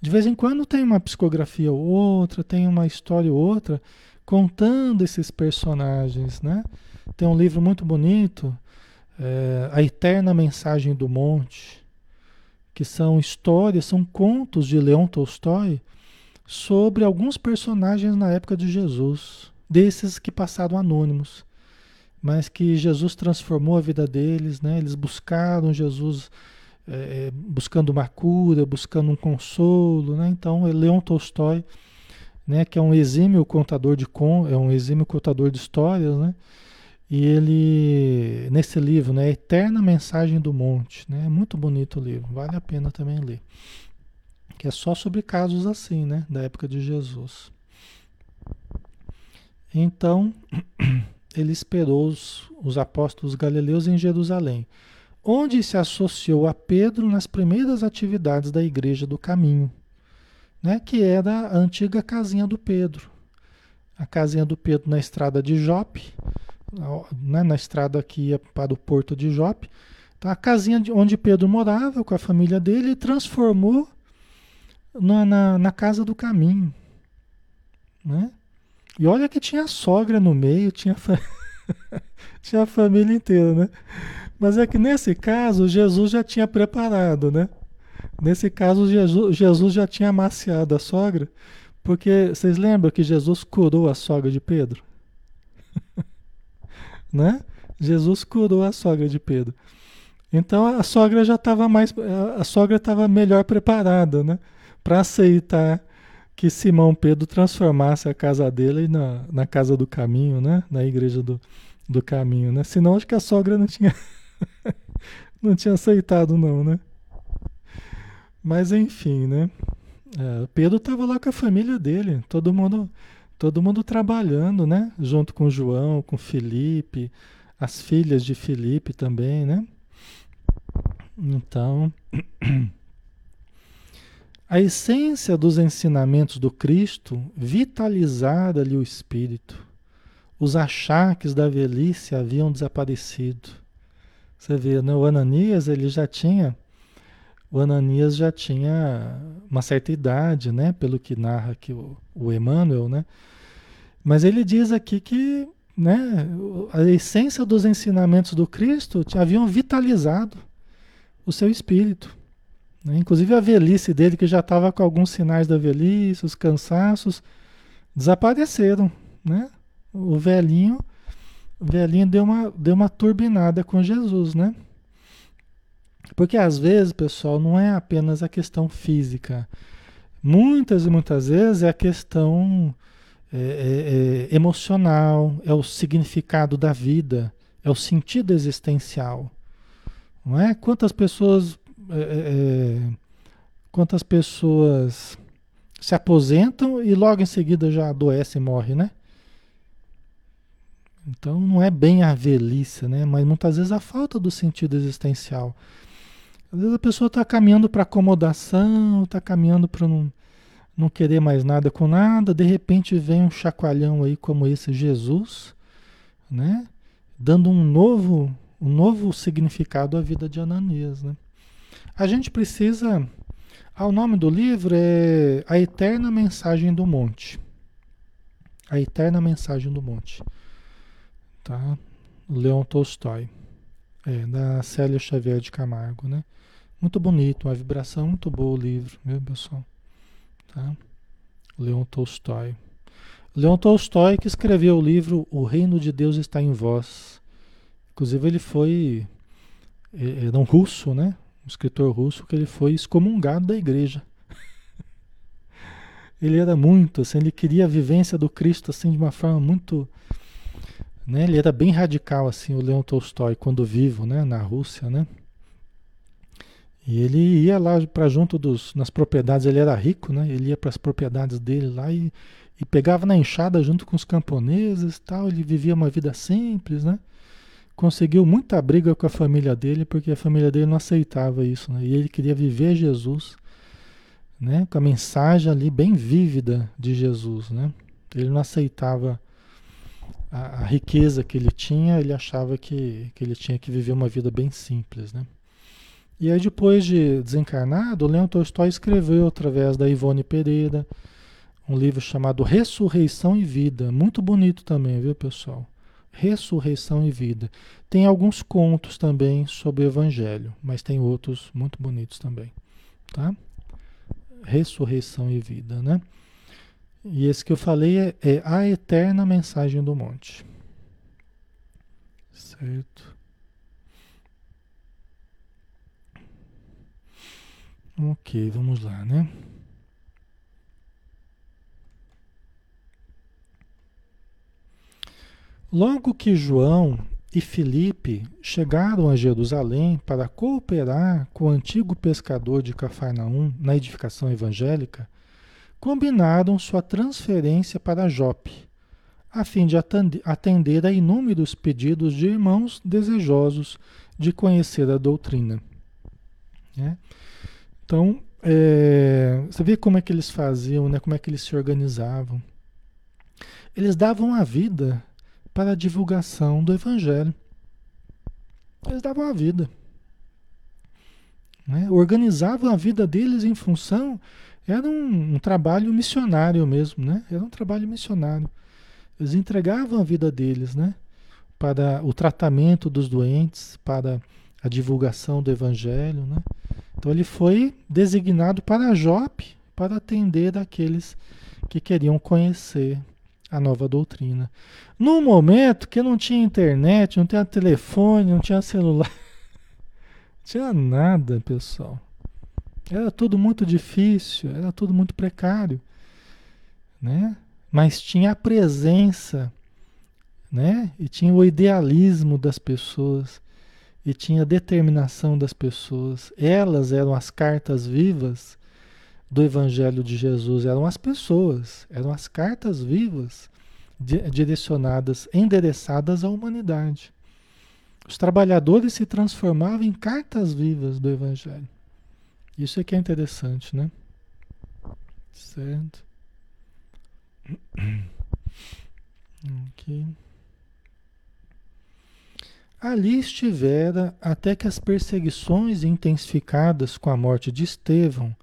De vez em quando tem uma psicografia ou outra, tem uma história ou outra, contando esses personagens, né? Tem um livro muito bonito, é, A Eterna Mensagem do Monte, que são histórias, são contos de Leon Tolstói sobre alguns personagens na época de Jesus, desses que passaram anônimos, mas que Jesus transformou a vida deles, né? Eles buscaram Jesus é, buscando uma cura, buscando um consolo, né? Então, Leon Tolstói, né, que é um exímio contador de con, é um exímio contador de histórias, né? E ele, nesse livro, né, Eterna Mensagem do Monte, né, é muito bonito o livro, vale a pena também ler. Que é só sobre casos assim, né, da época de Jesus. Então, ele esperou os, os apóstolos galileus em Jerusalém, onde se associou a Pedro nas primeiras atividades da Igreja do Caminho, né, que era a antiga casinha do Pedro. A casinha do Pedro na estrada de Jope, né, na estrada que ia para o porto de Jope. Então, a casinha de onde Pedro morava com a família dele, ele transformou na, na, na casa do caminho. Né? E olha que tinha sogra no meio, tinha, fa... tinha a família inteira, né? Mas é que nesse caso, Jesus já tinha preparado, né? Nesse caso, Jesus, Jesus já tinha amaciado a sogra, porque vocês lembram que Jesus curou a sogra de Pedro? né? Jesus curou a sogra de Pedro. Então a sogra já estava mais, a sogra estava melhor preparada, né? Para aceitar que Simão Pedro transformasse a casa dele na, na casa do caminho, né? Na igreja do, do caminho, né? Senão acho que a sogra não tinha não tinha aceitado não, né? Mas enfim, né? É, Pedro estava lá com a família dele, todo mundo Todo mundo trabalhando, né? Junto com João, com Felipe, as filhas de Felipe também, né? Então, a essência dos ensinamentos do Cristo vitalizara-lhe o espírito. Os achaques da velhice haviam desaparecido. Você vê, né? o Ananias ele já tinha o Ananias já tinha uma certa idade, né? Pelo que narra aqui o, o Emmanuel, né? Mas ele diz aqui que né, a essência dos ensinamentos do Cristo haviam vitalizado o seu espírito. Né? Inclusive a velhice dele, que já estava com alguns sinais da velhice, os cansaços, desapareceram. Né? O velhinho, o velhinho deu uma, deu uma turbinada com Jesus, né? Porque às vezes, pessoal, não é apenas a questão física. Muitas e muitas vezes é a questão é, é, é emocional, é o significado da vida, é o sentido existencial. Não é? Quantas pessoas. É, é, quantas pessoas se aposentam e logo em seguida já adoece e morre, né? Então não é bem a velhice, né? Mas muitas vezes a falta do sentido existencial. Às vezes a pessoa está caminhando para acomodação, está caminhando para não, não querer mais nada com nada, de repente vem um chacoalhão aí como esse Jesus, né? Dando um novo, um novo significado à vida de Ananias, né? A gente precisa. Ah, o nome do livro é A Eterna Mensagem do Monte. A Eterna Mensagem do Monte. Tá? Leon Tolstói. É, da Célia Xavier de Camargo, né? Muito bonito, uma vibração muito boa o livro, viu, pessoal? Tá? Leon Tolstói. Leon Tolstói que escreveu o livro O Reino de Deus está em Vós. Inclusive ele foi era um russo, né? Um escritor russo que ele foi excomungado da igreja. ele era muito, assim, ele queria a vivência do Cristo assim de uma forma muito, né? Ele era bem radical assim, o Leon Tolstói quando vivo, né, na Rússia, né? E ele ia lá para junto dos nas propriedades, ele era rico, né? Ele ia para as propriedades dele lá e, e pegava na enxada junto com os camponeses, tal, ele vivia uma vida simples, né? conseguiu muita briga com a família dele, porque a família dele não aceitava isso, né? E ele queria viver Jesus, né? Com a mensagem ali bem vívida de Jesus, né? Ele não aceitava a, a riqueza que ele tinha, ele achava que, que ele tinha que viver uma vida bem simples, né? E aí depois de desencarnado, Leon Tolstói escreveu através da Ivone Pereira um livro chamado Ressurreição e Vida, muito bonito também, viu, pessoal? ressurreição e vida. Tem alguns contos também sobre o evangelho, mas tem outros muito bonitos também, tá? Ressurreição e vida, né? E esse que eu falei é, é a eterna mensagem do monte. Certo? Ok, vamos lá, né? Logo que João e Filipe chegaram a Jerusalém para cooperar com o antigo pescador de Cafarnaum na edificação evangélica, combinaram sua transferência para Jope, a fim de atender a inúmeros pedidos de irmãos desejosos de conhecer a doutrina. Né? Então, é, você vê como é que eles faziam, né? como é que eles se organizavam. Eles davam a vida para a divulgação do Evangelho. Eles davam a vida. Né? Organizavam a vida deles em função. Era um, um, trabalho missionário mesmo, né? Era um trabalho missionário. Eles entregavam a vida deles, né? Para o tratamento dos doentes, para a divulgação do Evangelho, né? Então ele foi designado para Jope para atender aqueles que queriam conhecer a nova doutrina. No momento que não tinha internet, não tinha telefone, não tinha celular, não tinha nada, pessoal. Era tudo muito difícil, era tudo muito precário, né? Mas tinha a presença, né? E tinha o idealismo das pessoas e tinha a determinação das pessoas. Elas eram as cartas vivas do Evangelho de Jesus eram as pessoas, eram as cartas vivas direcionadas, endereçadas à humanidade. Os trabalhadores se transformavam em cartas vivas do Evangelho. Isso é que é interessante, né? Certo. Ok. Ali estivera até que as perseguições intensificadas com a morte de Estevão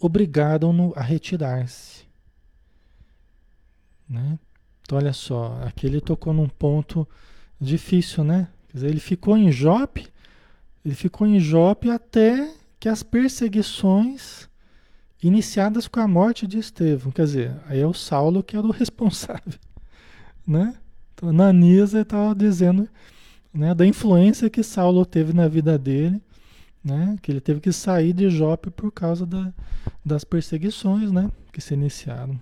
obrigaram-no a retirar-se. Né? Então, olha só, aqui ele tocou num ponto difícil, né? Quer dizer, ele ficou em Jope, ele ficou em Jope até que as perseguições iniciadas com a morte de Estevão, quer dizer, aí é o Saulo que era o responsável, né? Então, Ananias estava dizendo né, da influência que Saulo teve na vida dele né? Que ele teve que sair de Jope por causa da, das perseguições, né? Que se iniciaram.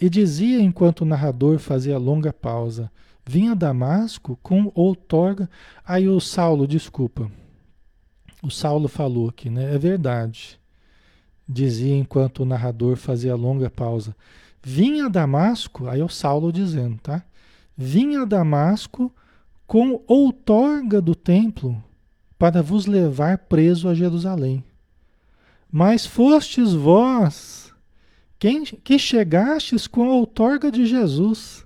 E dizia enquanto o narrador fazia longa pausa: Vinha Damasco com outorga. Aí o Saulo, desculpa. O Saulo falou aqui, né? É verdade. Dizia enquanto o narrador fazia longa pausa: Vinha Damasco. Aí o Saulo dizendo, tá? Vinha Damasco com outorga do templo para vos levar preso a Jerusalém. Mas fostes vós quem, que chegastes com a outorga de Jesus,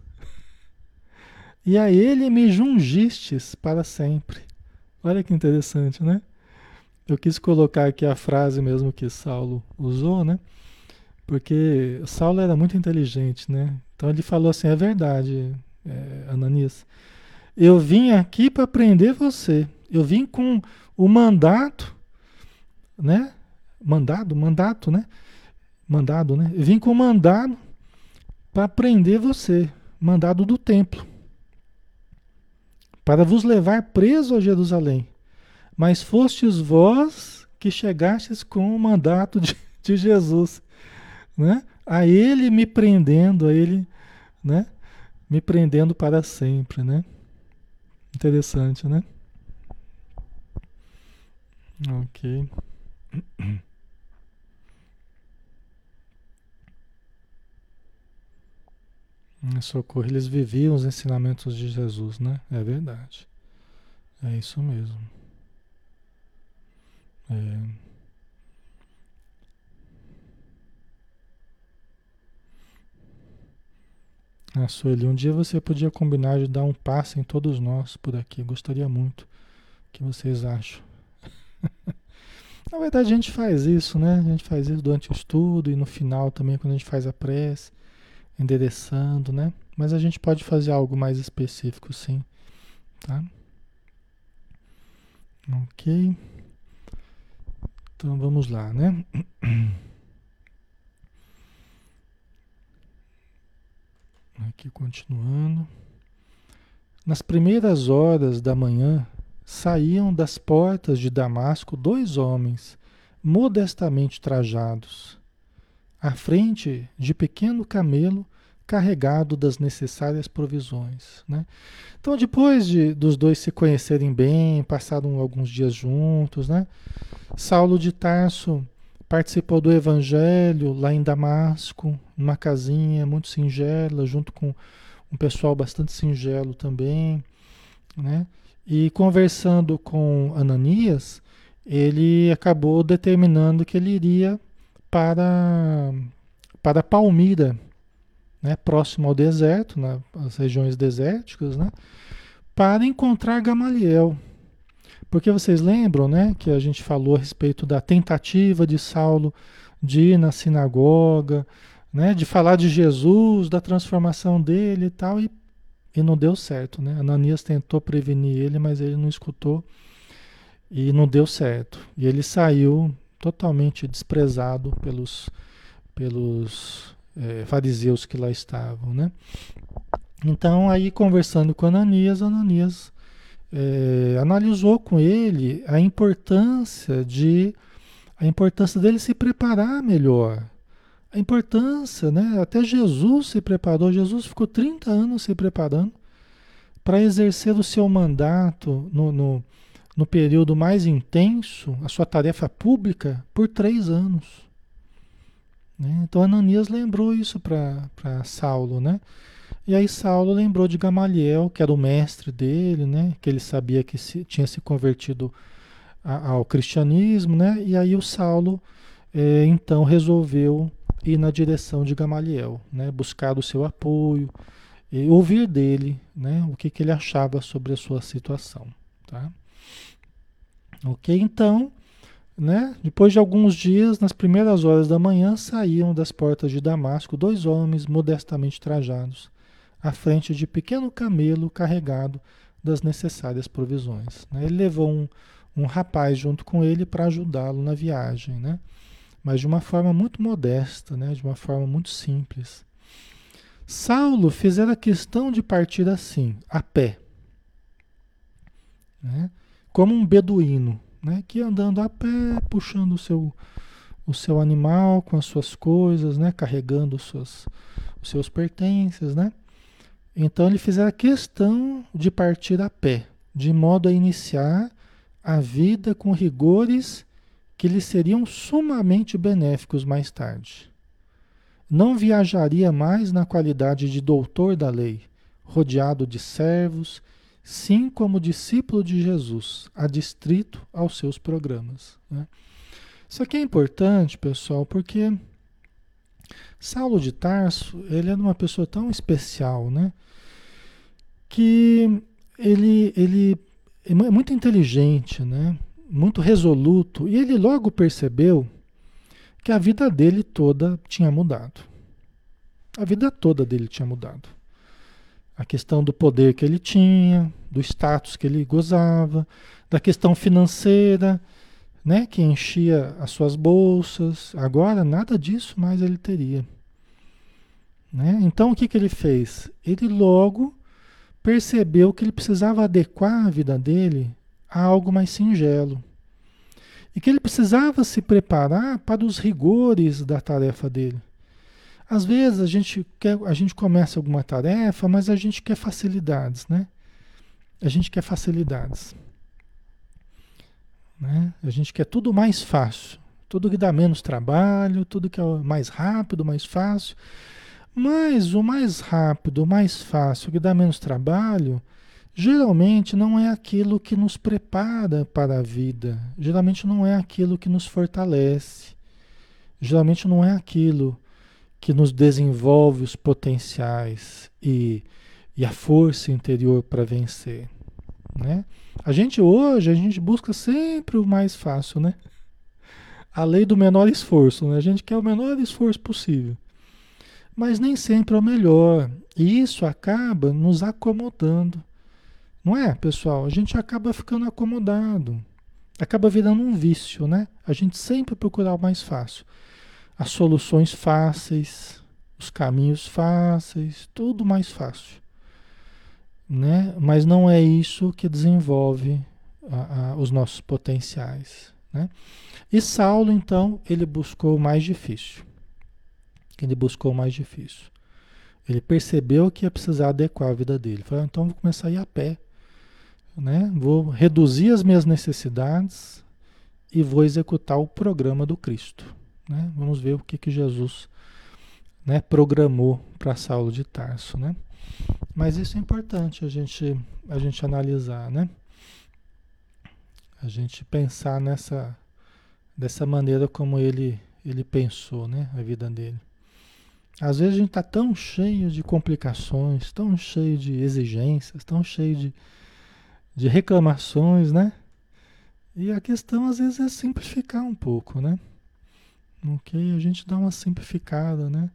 e a ele me jungistes para sempre. Olha que interessante, né? eu quis colocar aqui a frase mesmo que Saulo usou, né? Porque Saulo era muito inteligente, né? Então ele falou assim: é verdade, é, Ananias. Eu vim aqui para prender você. Eu vim com o mandato, né? Mandado, mandato, né? Mandado, né? Eu vim com o mandado para prender você, mandado do templo, para vos levar preso a Jerusalém. Mas fostes vós que chegastes com o mandato de, de Jesus, né? A ele me prendendo, a ele, né? Me prendendo para sempre, né? Interessante, né? Ok. Socorro, eles viviam os ensinamentos de Jesus, né? É verdade. É isso mesmo. É. Ah, Sueli, um dia você podia combinar de dar um passe em todos nós por aqui. Gostaria muito. O que vocês acham? Na verdade, a gente faz isso, né? A gente faz isso durante o estudo e no final também, quando a gente faz a prece endereçando, né? Mas a gente pode fazer algo mais específico, sim, tá? Ok. Então vamos lá, né? Aqui continuando. Nas primeiras horas da manhã, saíam das portas de Damasco dois homens, modestamente trajados à frente de pequeno camelo carregado das necessárias provisões. Né? Então, depois de, dos dois se conhecerem bem, passaram alguns dias juntos, né? Saulo de Tarso participou do evangelho lá em Damasco, numa casinha muito singela, junto com um pessoal bastante singelo também, né? E conversando com Ananias, ele acabou determinando que ele iria para, para Palmira, né, próximo ao deserto, nas regiões desérticas, né, para encontrar Gamaliel. Porque vocês lembram né, que a gente falou a respeito da tentativa de Saulo de ir na sinagoga, né, de falar de Jesus, da transformação dele e tal, e, e não deu certo. Né? Ananias tentou prevenir ele, mas ele não escutou e não deu certo. E ele saiu totalmente desprezado pelos, pelos é, fariseus que lá estavam, né? Então, aí conversando com Ananias, Ananias é, analisou com ele a importância de a importância dele se preparar melhor. A importância, né? Até Jesus se preparou, Jesus ficou 30 anos se preparando para exercer o seu mandato no, no no período mais intenso, a sua tarefa pública, por três anos. Né? Então Ananias lembrou isso para Saulo, né? E aí Saulo lembrou de Gamaliel, que era o mestre dele, né? Que ele sabia que se, tinha se convertido a, ao cristianismo, né? E aí o Saulo, é, então, resolveu ir na direção de Gamaliel, né? Buscar o seu apoio, e ouvir dele, né? O que, que ele achava sobre a sua situação, tá? Ok? Então, né? Depois de alguns dias, nas primeiras horas da manhã, saíam das portas de Damasco dois homens modestamente trajados, à frente de pequeno camelo carregado das necessárias provisões. Né? Ele levou um, um rapaz junto com ele para ajudá-lo na viagem, né? mas de uma forma muito modesta, né? de uma forma muito simples. Saulo fizera questão de partir assim, a pé. Né? como um beduíno, né, que andando a pé, puxando o seu, o seu animal com as suas coisas, né, carregando os seus, os seus pertences, né? Então ele fizera questão de partir a pé, de modo a iniciar a vida com rigores que lhe seriam sumamente benéficos mais tarde. Não viajaria mais na qualidade de doutor da lei, rodeado de servos sim como discípulo de Jesus, adstrito aos seus programas. Né? Isso aqui é importante, pessoal, porque Saulo de Tarso, ele era uma pessoa tão especial, né? Que ele, ele é muito inteligente, né? muito resoluto, e ele logo percebeu que a vida dele toda tinha mudado. A vida toda dele tinha mudado. A questão do poder que ele tinha, do status que ele gozava, da questão financeira, né, que enchia as suas bolsas. Agora nada disso mais ele teria. Né? Então o que, que ele fez? Ele logo percebeu que ele precisava adequar a vida dele a algo mais singelo. E que ele precisava se preparar para os rigores da tarefa dele. Às vezes a gente, quer, a gente começa alguma tarefa, mas a gente quer facilidades, né? A gente quer facilidades. Né? A gente quer tudo mais fácil. Tudo que dá menos trabalho, tudo que é mais rápido, mais fácil. Mas o mais rápido, o mais fácil, que dá menos trabalho, geralmente não é aquilo que nos prepara para a vida. Geralmente não é aquilo que nos fortalece. Geralmente não é aquilo que nos desenvolve os potenciais e, e a força interior para vencer. Né? A gente hoje, a gente busca sempre o mais fácil, né? A lei do menor esforço, né? A gente quer o menor esforço possível mas nem sempre é o melhor. E isso acaba nos acomodando. Não é, pessoal? A gente acaba ficando acomodado. Acaba virando um vício, né? A gente sempre procurar o mais fácil. As soluções fáceis, os caminhos fáceis, tudo mais fácil. Né? Mas não é isso que desenvolve a, a, os nossos potenciais. Né? E Saulo, então, ele buscou o mais difícil ele buscou o mais difícil. Ele percebeu que ia precisar adequar a vida dele. Falou, ah, então vou começar a ir a pé. Né? Vou reduzir as minhas necessidades e vou executar o programa do Cristo. Né? Vamos ver o que, que Jesus né, programou para Saulo de Tarso. Né? Mas isso é importante a gente, a gente analisar, né? A gente pensar nessa dessa maneira como ele, ele pensou, né? A vida dele. Às vezes a gente está tão cheio de complicações, tão cheio de exigências, tão cheio de, de reclamações, né? E a questão às vezes é simplificar um pouco, né? Ok? A gente dá uma simplificada, né?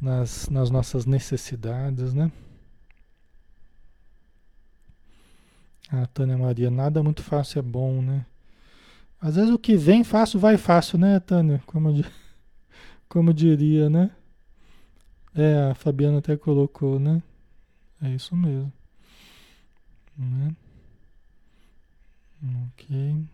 Nas, nas nossas necessidades, né? Ah, Tânia Maria, nada muito fácil é bom, né? Às vezes o que vem fácil vai fácil, né, Tânia? Como, como diria, né? É, a Fabiana até colocou, né? É isso mesmo. Né? Ok.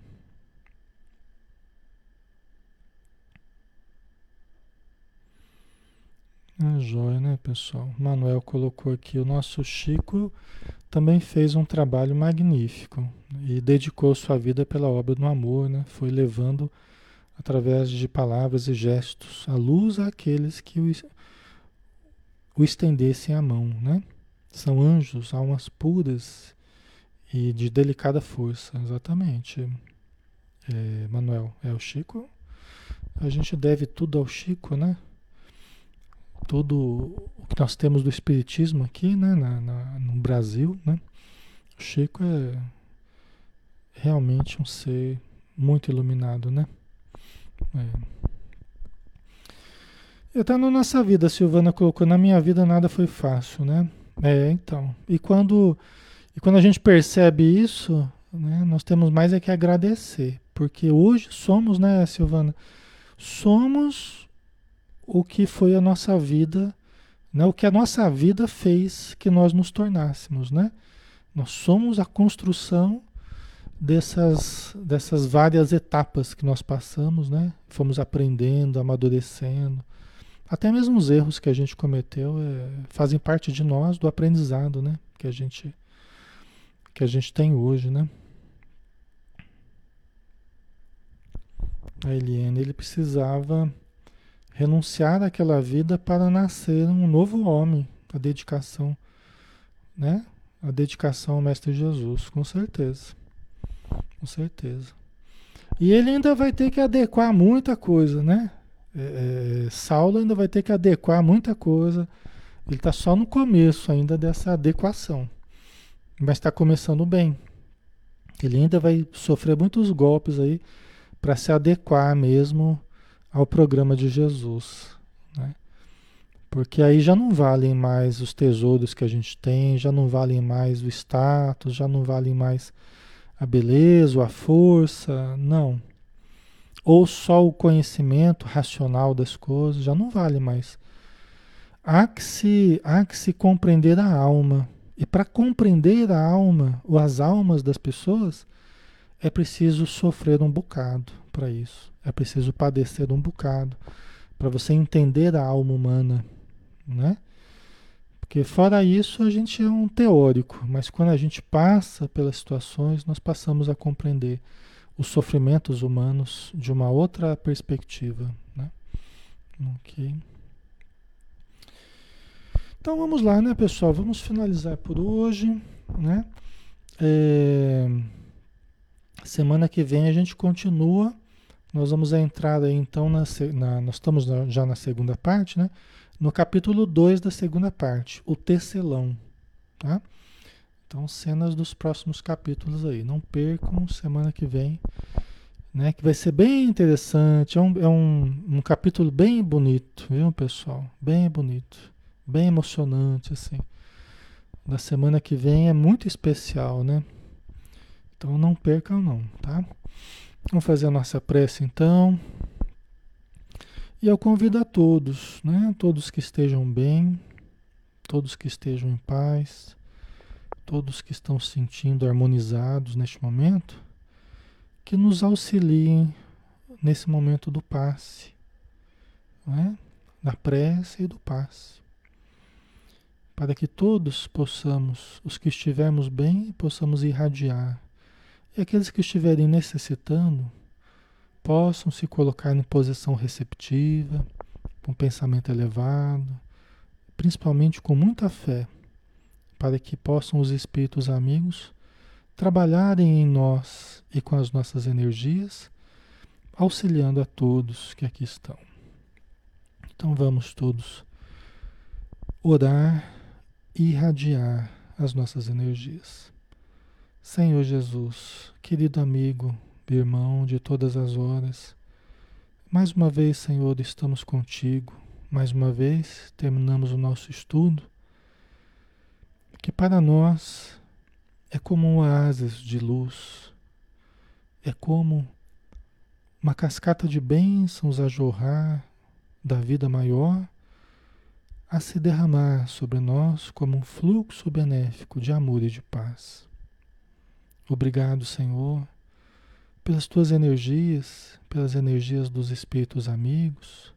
É joia, né, pessoal? Manuel colocou aqui. O nosso Chico também fez um trabalho magnífico e dedicou sua vida pela obra do amor, né? Foi levando através de palavras e gestos a luz àqueles que o o estendessem a mão, né? São anjos, almas puras e de delicada força, exatamente. É, Manuel, é o Chico. A gente deve tudo ao Chico, né? Tudo o que nós temos do Espiritismo aqui, né? Na, na, no Brasil, né? O Chico é realmente um ser muito iluminado, né? É. Está na nossa vida, a Silvana colocou, na minha vida nada foi fácil, né? É, então. E quando, e quando a gente percebe isso, né, nós temos mais é que agradecer. Porque hoje somos, né, Silvana? Somos o que foi a nossa vida, né? O que a nossa vida fez que nós nos tornássemos, né? Nós somos a construção dessas, dessas várias etapas que nós passamos, né? Fomos aprendendo, amadurecendo até mesmo os erros que a gente cometeu é, fazem parte de nós, do aprendizado, né? Que a gente, que a gente tem hoje, né? A Eliane, ele precisava renunciar àquela vida para nascer um novo homem, a dedicação, né? A dedicação ao Mestre Jesus, com certeza. Com certeza. E ele ainda vai ter que adequar muita coisa, né? é, é, Saulo ainda vai ter que adequar muita coisa. Ele está só no começo ainda dessa adequação. Mas está começando bem. Ele ainda vai sofrer muitos golpes aí para se adequar mesmo ao programa de Jesus, né? Porque aí já não valem mais os tesouros que a gente tem, já não valem mais o status, já não valem mais a beleza, a força, não. Ou só o conhecimento racional das coisas, já não vale mais. Há que se, há que se compreender a alma. E para compreender a alma, ou as almas das pessoas, é preciso sofrer um bocado para isso. É preciso padecer um bocado para você entender a alma humana, né? Porque fora isso a gente é um teórico, mas quando a gente passa pelas situações, nós passamos a compreender os sofrimentos humanos de uma outra perspectiva, né? Ok. Então vamos lá, né, pessoal? Vamos finalizar por hoje, né? É... Semana que vem a gente continua. Nós vamos entrar aí então na, na nós estamos já na segunda parte, né? No capítulo 2 da segunda parte, o tecelão, tá? Então, cenas dos próximos capítulos aí. Não percam semana que vem, né? Que vai ser bem interessante. É um, é um, um capítulo bem bonito, viu, pessoal? Bem bonito bem emocionante assim. Da semana que vem é muito especial, né? Então não percam não, tá? Vamos fazer a nossa prece então. E eu convido a todos, né? Todos que estejam bem, todos que estejam em paz, todos que estão se sentindo harmonizados neste momento, que nos auxiliem nesse momento do passe, né? da prece e do passe para que todos possamos, os que estivermos bem, possamos irradiar. E aqueles que estiverem necessitando, possam se colocar em posição receptiva, com pensamento elevado, principalmente com muita fé, para que possam os espíritos amigos trabalharem em nós e com as nossas energias, auxiliando a todos que aqui estão. Então vamos todos orar irradiar as nossas energias. Senhor Jesus, querido amigo, irmão de todas as horas, mais uma vez, Senhor, estamos contigo. Mais uma vez terminamos o nosso estudo, que para nós é como um oásis de luz, é como uma cascata de bênçãos a jorrar da vida maior a se derramar sobre nós como um fluxo benéfico de amor e de paz. Obrigado, Senhor, pelas tuas energias, pelas energias dos espíritos amigos,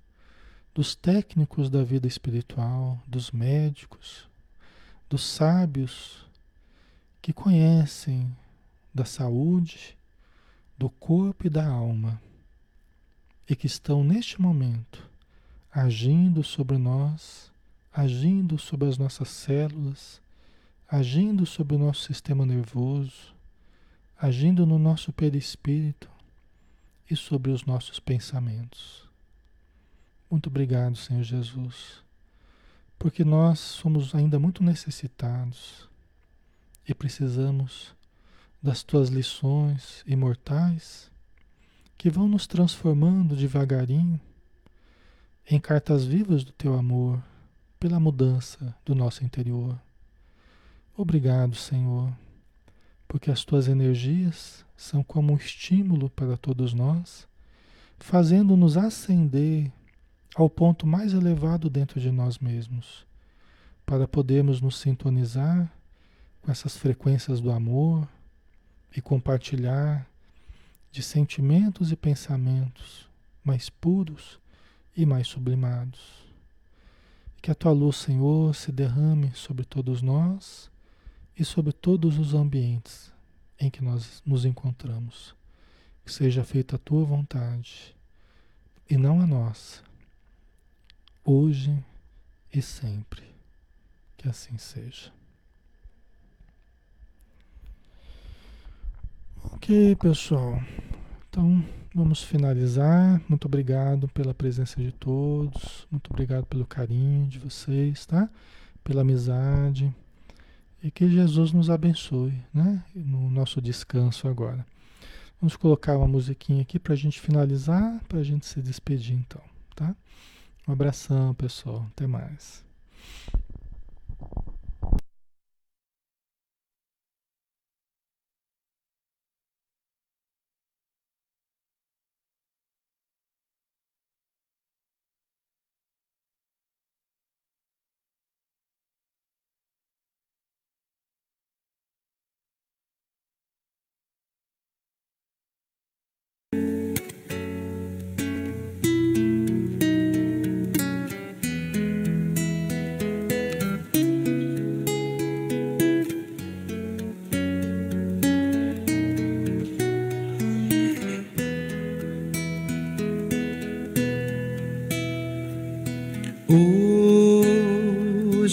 dos técnicos da vida espiritual, dos médicos, dos sábios que conhecem da saúde, do corpo e da alma e que estão neste momento agindo sobre nós agindo sobre as nossas células, agindo sobre o nosso sistema nervoso, agindo no nosso perispírito e sobre os nossos pensamentos. Muito obrigado, Senhor Jesus, porque nós somos ainda muito necessitados e precisamos das tuas lições imortais que vão nos transformando devagarinho em cartas vivas do teu amor pela mudança do nosso interior. Obrigado, Senhor, porque as tuas energias são como um estímulo para todos nós, fazendo-nos ascender ao ponto mais elevado dentro de nós mesmos, para podermos nos sintonizar com essas frequências do amor e compartilhar de sentimentos e pensamentos mais puros e mais sublimados. Que a tua luz, Senhor, se derrame sobre todos nós e sobre todos os ambientes em que nós nos encontramos. Que seja feita a tua vontade e não a nossa, hoje e sempre. Que assim seja. Ok, pessoal. Então. Vamos finalizar. Muito obrigado pela presença de todos. Muito obrigado pelo carinho de vocês, tá? Pela amizade. E que Jesus nos abençoe, né? No nosso descanso agora. Vamos colocar uma musiquinha aqui para a gente finalizar, para a gente se despedir então, tá? Um abração, pessoal. Até mais.